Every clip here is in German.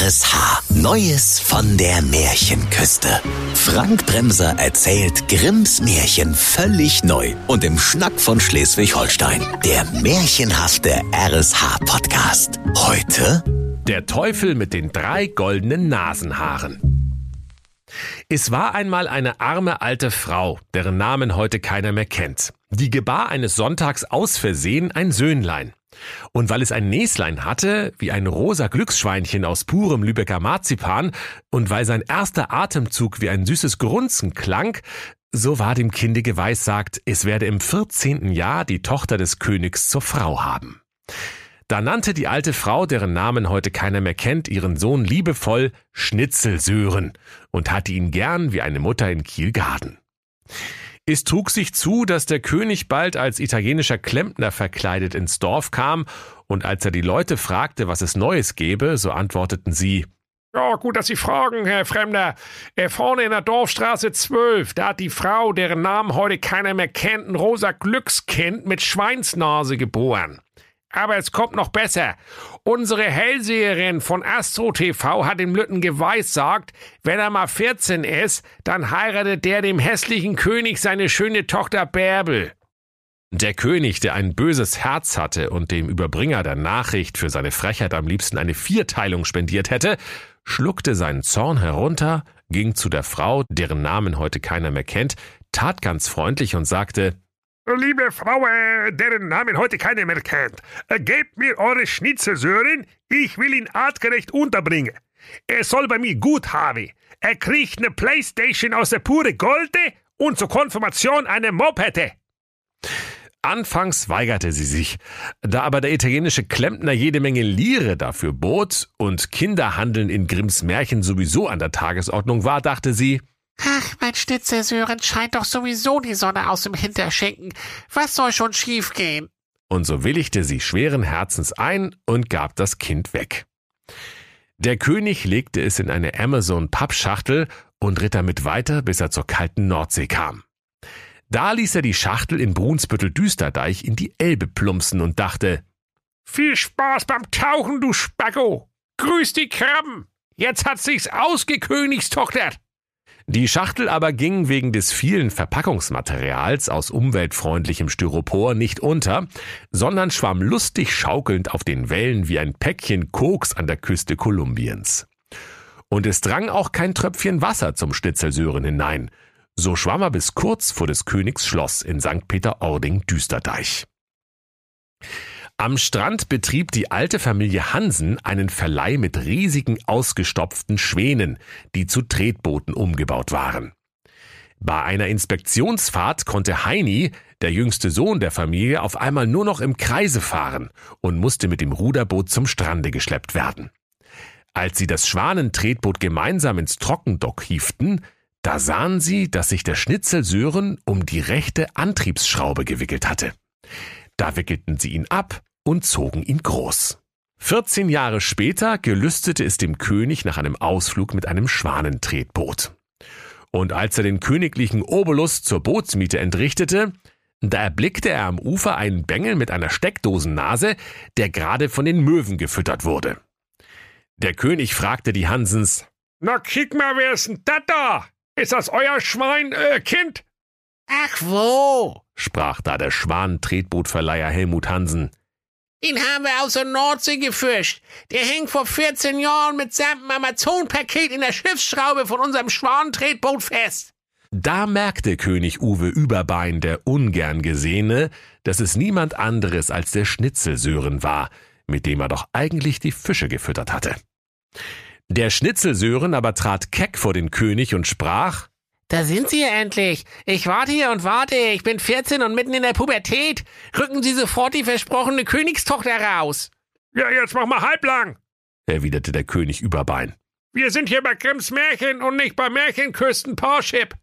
RSH. Neues von der Märchenküste. Frank Bremser erzählt Grimms Märchen völlig neu und im Schnack von Schleswig-Holstein. Der märchenhafte RSH-Podcast. Heute Der Teufel mit den drei goldenen Nasenhaaren. Es war einmal eine arme alte Frau, deren Namen heute keiner mehr kennt. Die gebar eines Sonntags aus Versehen ein Söhnlein. Und weil es ein Näslein hatte, wie ein rosa Glücksschweinchen aus purem Lübecker Marzipan, und weil sein erster Atemzug wie ein süßes Grunzen klang, so war dem Kinde geweissagt, es werde im 14. Jahr die Tochter des Königs zur Frau haben. Da nannte die alte Frau, deren Namen heute keiner mehr kennt, ihren Sohn liebevoll Schnitzelsöhren und hatte ihn gern wie eine Mutter in Kielgarden. Es trug sich zu, dass der König bald als italienischer Klempner verkleidet ins Dorf kam, und als er die Leute fragte, was es Neues gebe, so antworteten sie Ja, gut, dass Sie fragen, Herr Fremder. Äh, vorne in der Dorfstraße 12, da hat die Frau, deren Namen heute keiner mehr kennt, ein rosa Glückskind mit Schweinsnase geboren. Aber es kommt noch besser. Unsere Hellseherin von Astro TV hat dem Lütten geweissagt, wenn er mal 14 ist, dann heiratet der dem hässlichen König seine schöne Tochter Bärbel. Der König, der ein böses Herz hatte und dem Überbringer der Nachricht für seine Frechheit am liebsten eine Vierteilung spendiert hätte, schluckte seinen Zorn herunter, ging zu der Frau, deren Namen heute keiner mehr kennt, tat ganz freundlich und sagte, Liebe Frau, äh, deren Namen heute keiner mehr kennt, äh, gebt mir eure Schnitzelsöhren, ich will ihn artgerecht unterbringen. Er soll bei mir gut haben. Er kriegt ne Playstation aus der pure Golde und zur Konfirmation eine Mopette. Anfangs weigerte sie sich, da aber der italienische Klempner jede Menge Lire dafür bot und Kinderhandeln in Grimms Märchen sowieso an der Tagesordnung war, dachte sie, Ach, mein Schnitzelsöhren scheint doch sowieso die Sonne aus dem Hinterschenken. Was soll schon schiefgehen? und so willigte sie schweren Herzens ein und gab das Kind weg. Der König legte es in eine Amazon-Pappschachtel und ritt damit weiter, bis er zur kalten Nordsee kam. Da ließ er die Schachtel in Brunsbüttel-Düsterdeich in die Elbe plumpsen und dachte, Viel Spaß beim Tauchen, du Spacko. Grüß die Krabben. Jetzt hat sich's ausgekönigstochtert. Die Schachtel aber ging wegen des vielen Verpackungsmaterials aus umweltfreundlichem Styropor nicht unter, sondern schwamm lustig schaukelnd auf den Wellen wie ein Päckchen Koks an der Küste Kolumbiens. Und es drang auch kein Tröpfchen Wasser zum Schnitzelsöhren hinein. So schwamm er bis kurz vor des Königs Schloss in St. Peter-Ording-Düsterdeich. Am Strand betrieb die alte Familie Hansen einen Verleih mit riesigen ausgestopften Schwänen, die zu Tretbooten umgebaut waren. Bei einer Inspektionsfahrt konnte Heini, der jüngste Sohn der Familie, auf einmal nur noch im Kreise fahren und musste mit dem Ruderboot zum Strande geschleppt werden. Als sie das Schwanentretboot gemeinsam ins Trockendock hieften, da sahen sie, dass sich der Schnitzel Sören um die rechte Antriebsschraube gewickelt hatte. Da wickelten sie ihn ab und zogen ihn groß. 14 Jahre später gelüstete es dem König nach einem Ausflug mit einem Schwanentretboot. Und als er den königlichen Obolus zur Bootsmiete entrichtete, da erblickte er am Ufer einen Bengel mit einer Steckdosennase, der gerade von den Möwen gefüttert wurde. Der König fragte die Hansens, Na, kick mal, wer ist denn das da? Ist das euer Schwein, äh, Kind? Ach wo? Sprach da der Schwanentretbootverleiher Helmut Hansen. Den haben wir aus der Nordsee gefischt. Der hängt vor 14 Jahren mit seinem Amazon-Paket in der Schiffsschraube von unserem Schwanentretboot fest. Da merkte König Uwe Überbein, der ungern Gesehene, dass es niemand anderes als der Schnitzelsöhren war, mit dem er doch eigentlich die Fische gefüttert hatte. Der Schnitzelsöhren aber trat keck vor den König und sprach, Da sind Sie ja endlich. Ich warte hier und warte. Ich bin 14 und mitten in der Pubertät. Rücken Sie sofort die versprochene Königstochter raus. Ja, jetzt mach mal halblang. erwiderte der König Überbein. Wir sind hier bei Grimms Märchen und nicht bei Märchenküsten Parship.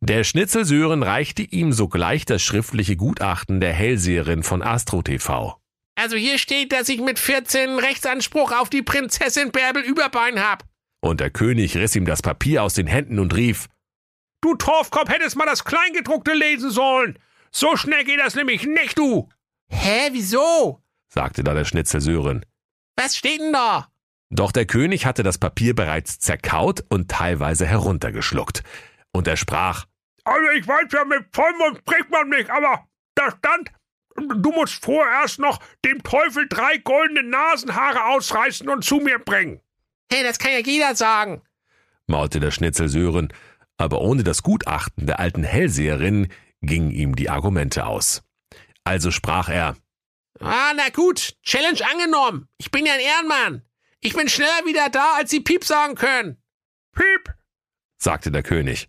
Der Schnitzelsöhren reichte ihm sogleich das schriftliche Gutachten der Hellseherin von Astro TV. Also hier steht, dass ich mit 14 Rechtsanspruch auf die Prinzessin Bärbel Überbein hab. Und der König riss ihm das Papier aus den Händen und rief, Du Torfkopf hättest mal das Kleingedruckte lesen sollen. So schnell geht das nämlich nicht, du. Hä, wieso? sagte da der Schnitzelsöhren. Was steht denn da? Doch der König hatte das Papier bereits zerkaut und teilweise heruntergeschluckt. Und er sprach, Also ich weiß ja, mit Vollmond spricht man nicht, aber da stand, du musst vorerst noch dem Teufel drei goldene Nasenhaare ausreißen und zu mir bringen. Hey, das kann ja jeder sagen. maulte der Schnitzel Sören, aber ohne das Gutachten der alten Hellseherin gingen ihm die Argumente aus. Also sprach er, Ah, na gut, Challenge angenommen. Ich bin ja ein Ehrenmann. Ich bin schneller wieder da, als Sie Piep sagen können. Piep. sagte der König.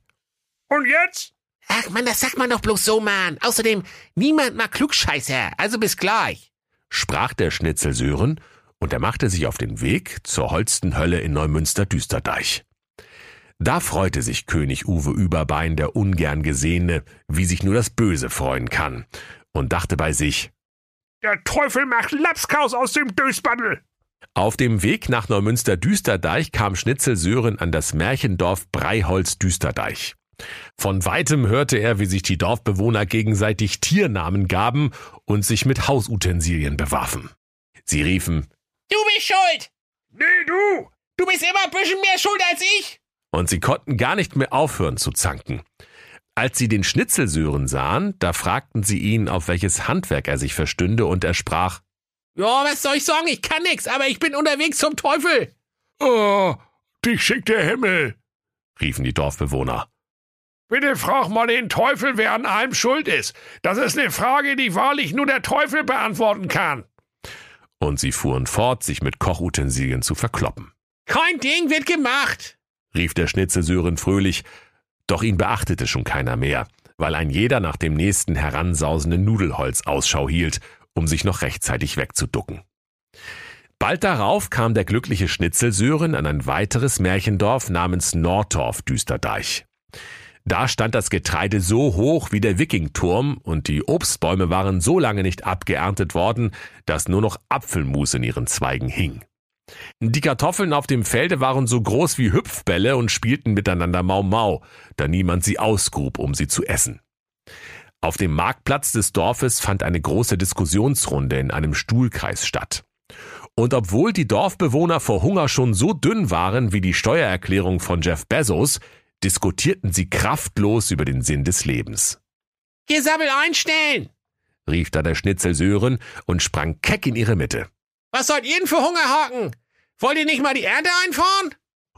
Und jetzt? Ach man, das sagt man doch bloß so, Mann. Außerdem, niemand mag Klugscheißer. Also bis gleich. sprach der Schnitzel Sören, und er machte sich auf den Weg zur Holstenhölle in Neumünster-Düsterdeich. Da freute sich König Uwe Überbein, der ungern Gesehene, wie sich nur das Böse freuen kann, und dachte bei sich, Der Teufel macht Lapskaus aus dem Dösbaddel. Auf dem Weg nach Neumünster-Düsterdeich kam Schnitzel Sören an das Märchendorf Breiholz-Düsterdeich. Von weitem hörte er, wie sich die Dorfbewohner gegenseitig Tiernamen gaben und sich mit Hausutensilien bewarfen. Sie riefen, Du bist schuld. Nee, du. Du bist immer ein bisschen mehr schuld als ich. Und sie konnten gar nicht mehr aufhören zu zanken. Als sie den Schnitzelsören sahen, da fragten sie ihn, auf welches Handwerk er sich verstünde, und er sprach, Ja, was soll ich sagen? Ich kann nix, aber ich bin unterwegs zum Teufel. Oh, dich schickt der Himmel. riefen die Dorfbewohner. Bitte frag mal den Teufel, wer an allem schuld ist. Das ist eine Frage, die wahrlich nur der Teufel beantworten kann. Und sie fuhren fort, sich mit Kochutensilien zu verkloppen. Kein Ding wird gemacht. Rief der Schnitzelsören fröhlich, doch ihn beachtete schon keiner mehr, weil ein jeder nach dem nächsten heransausenden Nudelholz Ausschau hielt, um sich noch rechtzeitig wegzuducken. Bald darauf kam der glückliche Schnitzelsören an ein weiteres Märchendorf namens Nordorf Düsterdeich. Da stand das Getreide so hoch wie der Wikingturm und die Obstbäume waren so lange nicht abgeerntet worden, dass nur noch Apfelmus in ihren Zweigen hing. Die Kartoffeln auf dem Felde waren so groß wie Hüpfbälle und spielten miteinander Mau Mau, da niemand sie ausgrub, um sie zu essen. Auf dem Marktplatz des Dorfes fand eine große Diskussionsrunde in einem Stuhlkreis statt. Und obwohl die Dorfbewohner vor Hunger schon so dünn waren wie die Steuererklärung von Jeff Bezos, diskutierten sie kraftlos über den Sinn des Lebens. Hier Sabbel einstellen. rief da der Schnitzel Sören und sprang keck in ihre Mitte. Was sollt ihr denn für Hungerhaken? Wollt ihr nicht mal die Ernte einfahren?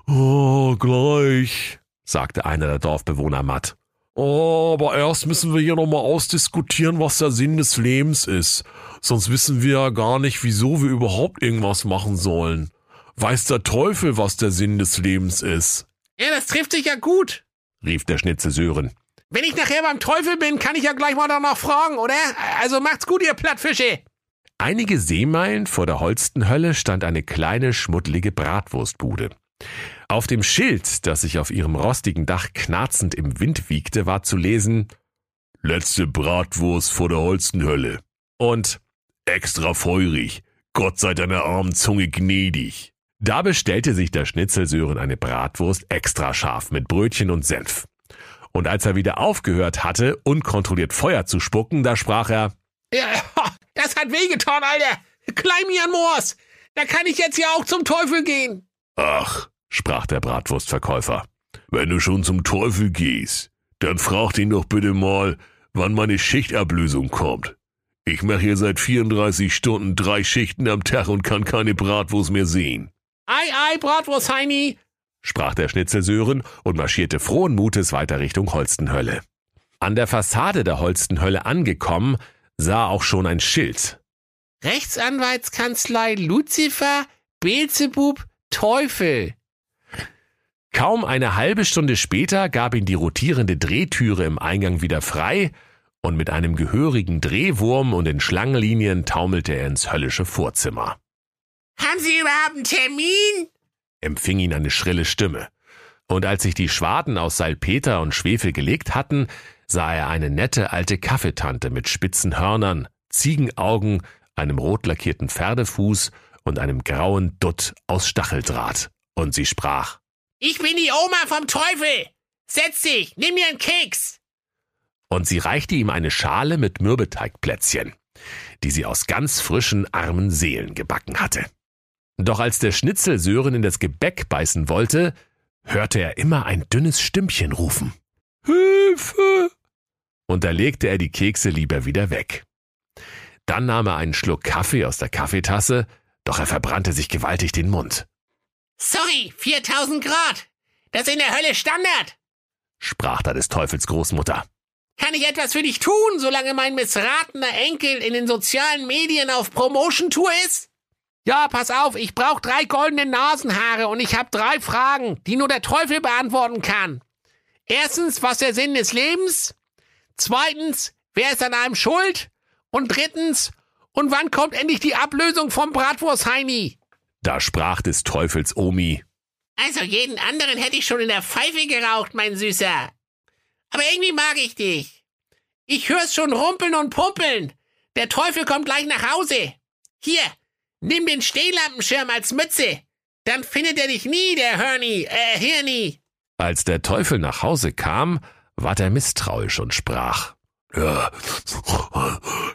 Oh, gleich. sagte einer der Dorfbewohner matt. Oh, aber erst müssen wir hier nochmal ausdiskutieren, was der Sinn des Lebens ist. Sonst wissen wir ja gar nicht, wieso wir überhaupt irgendwas machen sollen. Weiß der Teufel, was der Sinn des Lebens ist? Ja, das trifft sich ja gut. rief der Schnitzel Sören. Wenn ich nachher beim Teufel bin, kann ich ja gleich mal danach fragen, oder? Also macht's gut, ihr Plattfische. Einige Seemeilen vor der Holstenhölle stand eine kleine, schmuddlige Bratwurstbude. Auf dem Schild, das sich auf ihrem rostigen Dach knarzend im Wind wiegte, war zu lesen Letzte Bratwurst vor der Holstenhölle. und Extra feurig. Gott sei deiner armen Zunge gnädig. da bestellte sich der Schnitzel Sören eine Bratwurst extra scharf mit Brötchen und Senf. Und als er wieder aufgehört hatte, unkontrolliert Feuer zu spucken, da sprach er, Ja, hat wehgetan, Alter. Klein mir an Moors. Da kann ich jetzt ja auch zum Teufel gehen. Ach, sprach der Bratwurstverkäufer. wenn du schon zum Teufel gehst, dann frag ihn doch bitte mal, wann meine Schichtablösung kommt. Ich mache hier seit 34 Stunden drei Schichten am Tag und kann keine Bratwurst mehr sehen. Ei, ei, Bratwurst, Heini. sprach der Schnitzel Sören und marschierte frohen Mutes weiter Richtung Holstenhölle. An der Fassade der Holstenhölle angekommen, sah auch schon ein Schild. Rechtsanwaltskanzlei Luzifer, Beelzebub, Teufel. Kaum eine halbe Stunde später gab ihn die rotierende Drehtüre im Eingang wieder frei und mit einem gehörigen Drehwurm und in Schlangenlinien taumelte er ins höllische Vorzimmer. Haben Sie überhaupt einen Termin? empfing ihn eine schrille Stimme. Und als sich die Schwaden aus Salpeter und Schwefel gelegt hatten, sah er eine nette alte Kaffeetante mit spitzen Hörnern, Ziegenaugen, einem rot lackierten Pferdefuß und einem grauen Dutt aus Stacheldraht. Und sie sprach, Ich bin die Oma vom Teufel. Setz dich, nimm mir einen Keks. und sie reichte ihm eine Schale mit Mürbeteigplätzchen, die sie aus ganz frischen, armen Seelen gebacken hatte. Doch als der Schnitzel Sören in das Gebäck beißen wollte, hörte er immer ein dünnes Stimmchen rufen. Hilfe! Und da legte er die Kekse lieber wieder weg. Dann nahm er einen Schluck Kaffee aus der Kaffeetasse, doch er verbrannte sich gewaltig den Mund. Sorry, 4000 Grad. Das ist in der Hölle Standard. Sprach da des Teufels Großmutter. Kann ich etwas für dich tun, solange mein missratener Enkel in den sozialen Medien auf Promotion-Tour ist? Ja, pass auf, ich brauche drei goldene Nasenhaare und ich habe drei Fragen, die nur der Teufel beantworten kann. Erstens, was der Sinn des Lebens? Zweitens, wer ist an einem schuld? Und drittens, und wann kommt endlich die Ablösung vom Bratwurst-Heini? Da sprach des Teufels Omi. Also jeden anderen hätte ich schon in der Pfeife geraucht, mein Süßer. Aber irgendwie mag ich dich. Ich hör's schon rumpeln und pumpeln. Der Teufel kommt gleich nach Hause. Hier, nimm den Stehlampenschirm als Mütze. Dann findet er dich nie, der Hörni, äh, Hirni. Als der Teufel nach Hause kam, ward er misstrauisch und sprach. Ja,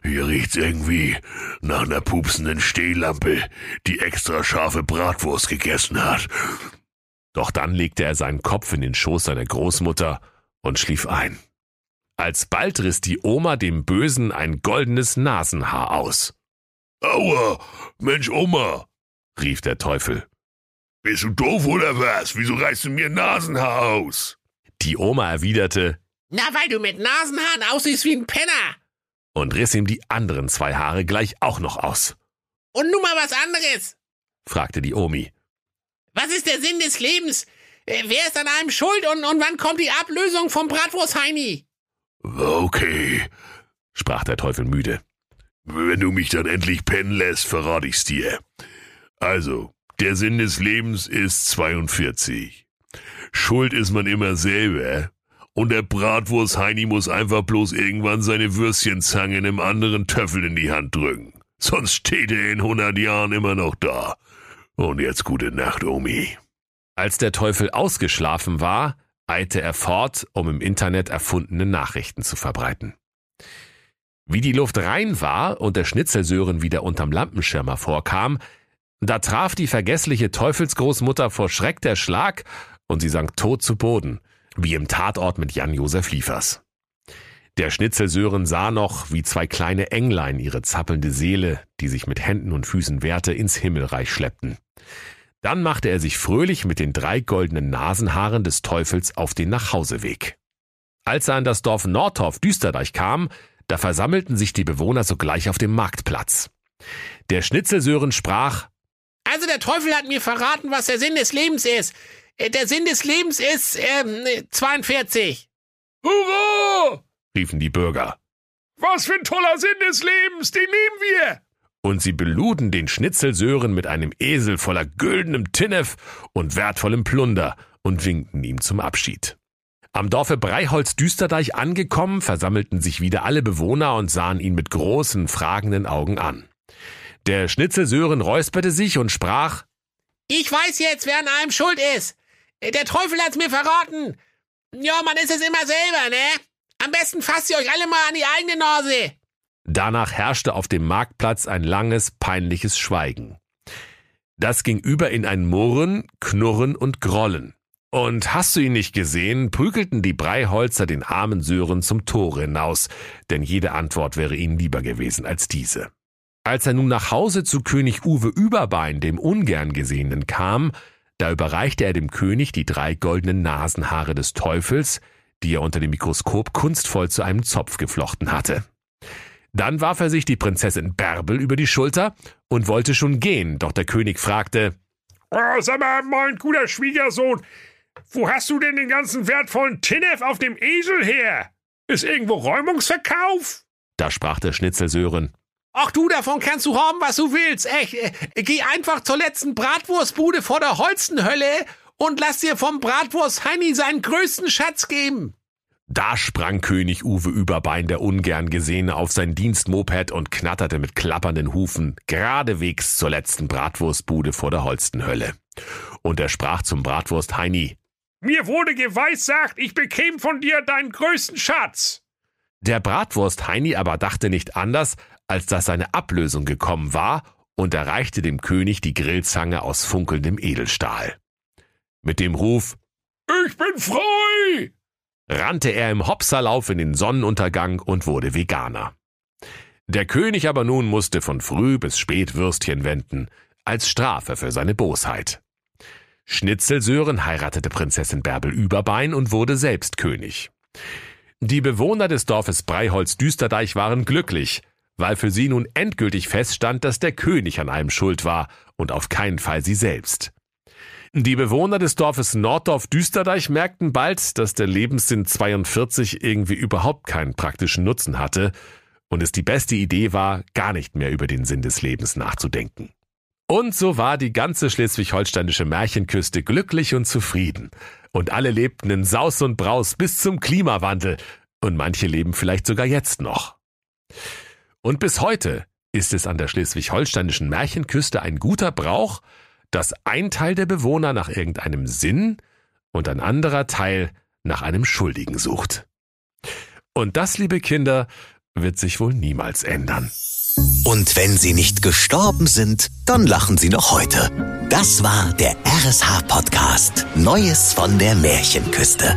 hier riecht's irgendwie nach einer pupsenden Stehlampe, die extra scharfe Bratwurst gegessen hat. Doch dann legte er seinen Kopf in den Schoß seiner Großmutter und schlief ein. Alsbald riss die Oma dem Bösen ein goldenes Nasenhaar aus. Aua, Mensch Oma, rief der Teufel. Bist du doof oder was? Wieso reißt du mir Nasenhaar aus? Die Oma erwiderte, Na, weil du mit Nasenhaaren aussiehst wie ein Penner. und riss ihm die anderen zwei Haare gleich auch noch aus, Und nun mal was anderes. fragte die Omi. Was ist der Sinn des Lebens? Äh, wer ist an einem schuld und, und wann kommt die Ablösung vom Bratwurst-Heini? Okay, sprach der Teufel müde. wenn du mich dann endlich pennen lässt, verrate ich's dir. Also, der Sinn des Lebens ist 42. Schuld ist man immer selber. Und der Bratwurst-Heini muss einfach bloß irgendwann seine Würstchenzange einem anderen Töffel in die Hand drücken. Sonst steht er in 100 Jahren immer noch da. Und jetzt gute Nacht, Omi. Als der Teufel ausgeschlafen war, eilte er fort, um im Internet erfundene Nachrichten zu verbreiten. Wie die Luft rein war und der Schnitzelsöhren wieder unterm Lampenschirm hervorkam, da traf die vergessliche Teufelsgroßmutter vor Schreck der Schlag und sie sank tot zu Boden, wie im Tatort mit Jan-Josef Liefers. Der Schnitzelsöhren sah noch, wie zwei kleine Englein ihre zappelnde Seele, die sich mit Händen und Füßen wehrte, ins Himmelreich schleppten. Dann machte er sich fröhlich mit den drei goldenen Nasenhaaren des Teufels auf den Nachhauseweg. Als er an das Dorf Nordhoff Düsterdeich kam, da versammelten sich die Bewohner sogleich auf dem Marktplatz. Der Schnitzelsöhren sprach, Also der Teufel hat mir verraten, was der Sinn des Lebens ist. Äh, Der Sinn des Lebens ist ähm, 42. Hurra! riefen die Bürger. Was für ein toller Sinn des Lebens, den nehmen wir! Und sie beluden den Schnitzelsöhren mit einem Esel voller güldenem Tinnef und wertvollem Plunder und winkten ihm zum Abschied. Am Dorfe Breiholz-Düsterdeich angekommen, versammelten sich wieder alle Bewohner und sahen ihn mit großen, fragenden Augen an. Der Schnitzelsöhren räusperte sich und sprach, Ich weiß jetzt, wer an allem schuld ist. Der Teufel hat's mir verraten. Ja, man ist es immer selber, ne? Am besten fasst ihr euch alle mal an die eigene Nase. Danach herrschte auf dem Marktplatz ein langes, peinliches Schweigen. Das ging über in ein Murren, Knurren und Grollen. Und hast du ihn nicht gesehen, prügelten die Breiholzer den armen Sören zum Tore hinaus, denn jede Antwort wäre ihnen lieber gewesen als diese. Als er nun nach Hause zu König Uwe Überbein, dem ungern Gesehenen, kam, da überreichte er dem König die drei goldenen Nasenhaare des Teufels, die er unter dem Mikroskop kunstvoll zu einem Zopf geflochten hatte. Dann warf er sich die Prinzessin Bärbel über die Schulter und wollte schon gehen, doch der König fragte, Oh, sag mal, mein guter Schwiegersohn, wo hast du denn den ganzen wertvollen Tinnef auf dem Esel her? Ist irgendwo Räumungsverkauf? da sprach der Schnitzelsöhren, Ach du, davon kannst du haben, was du willst. Echt, äh, geh einfach zur letzten Bratwurstbude vor der Holzenhölle und lass dir vom Bratwurst Heini seinen größten Schatz geben. Da sprang König Uwe Überbein, der ungern Gesehene, auf sein Dienstmoped und knatterte mit klappernden Hufen geradewegs zur letzten Bratwurstbude vor der Holstenhölle. Und er sprach zum Bratwurst Heini, Mir wurde geweissagt, ich bekäme von dir deinen größten Schatz. Der Bratwurst Heini aber dachte nicht anders, als dass seine Ablösung gekommen war und erreichte dem König die Grillzange aus funkelndem Edelstahl. Mit dem Ruf Ich bin frei! rannte er im Hopserlauf in den Sonnenuntergang und wurde Veganer. Der König aber nun musste von früh bis spät Würstchen wenden, als Strafe für seine Bosheit. Schnitzelsöhren heiratete Prinzessin Bärbel Überbein und wurde selbst König. Die Bewohner des Dorfes Breiholz-Düsterdeich waren glücklich, weil für sie nun endgültig feststand, dass der König an allem schuld war und auf keinen Fall sie selbst. Die Bewohner des Dorfes Norddorf-Düsterdeich merkten bald, dass der Lebenssinn 42 irgendwie überhaupt keinen praktischen Nutzen hatte und es die beste Idee war, gar nicht mehr über den Sinn des Lebens nachzudenken. Und so war die ganze schleswig-holsteinische Märchenküste glücklich und zufrieden. Und alle lebten in Saus und Braus bis zum Klimawandel. Und manche leben vielleicht sogar jetzt noch. Und bis heute ist es an der schleswig-holsteinischen Märchenküste ein guter Brauch, dass ein Teil der Bewohner nach irgendeinem Sinn und ein anderer Teil nach einem Schuldigen sucht. Und das, liebe Kinder, wird sich wohl niemals ändern. Und wenn sie nicht gestorben sind, dann lachen sie noch heute. Das war der RSH-Podcast Neues von der Märchenküste.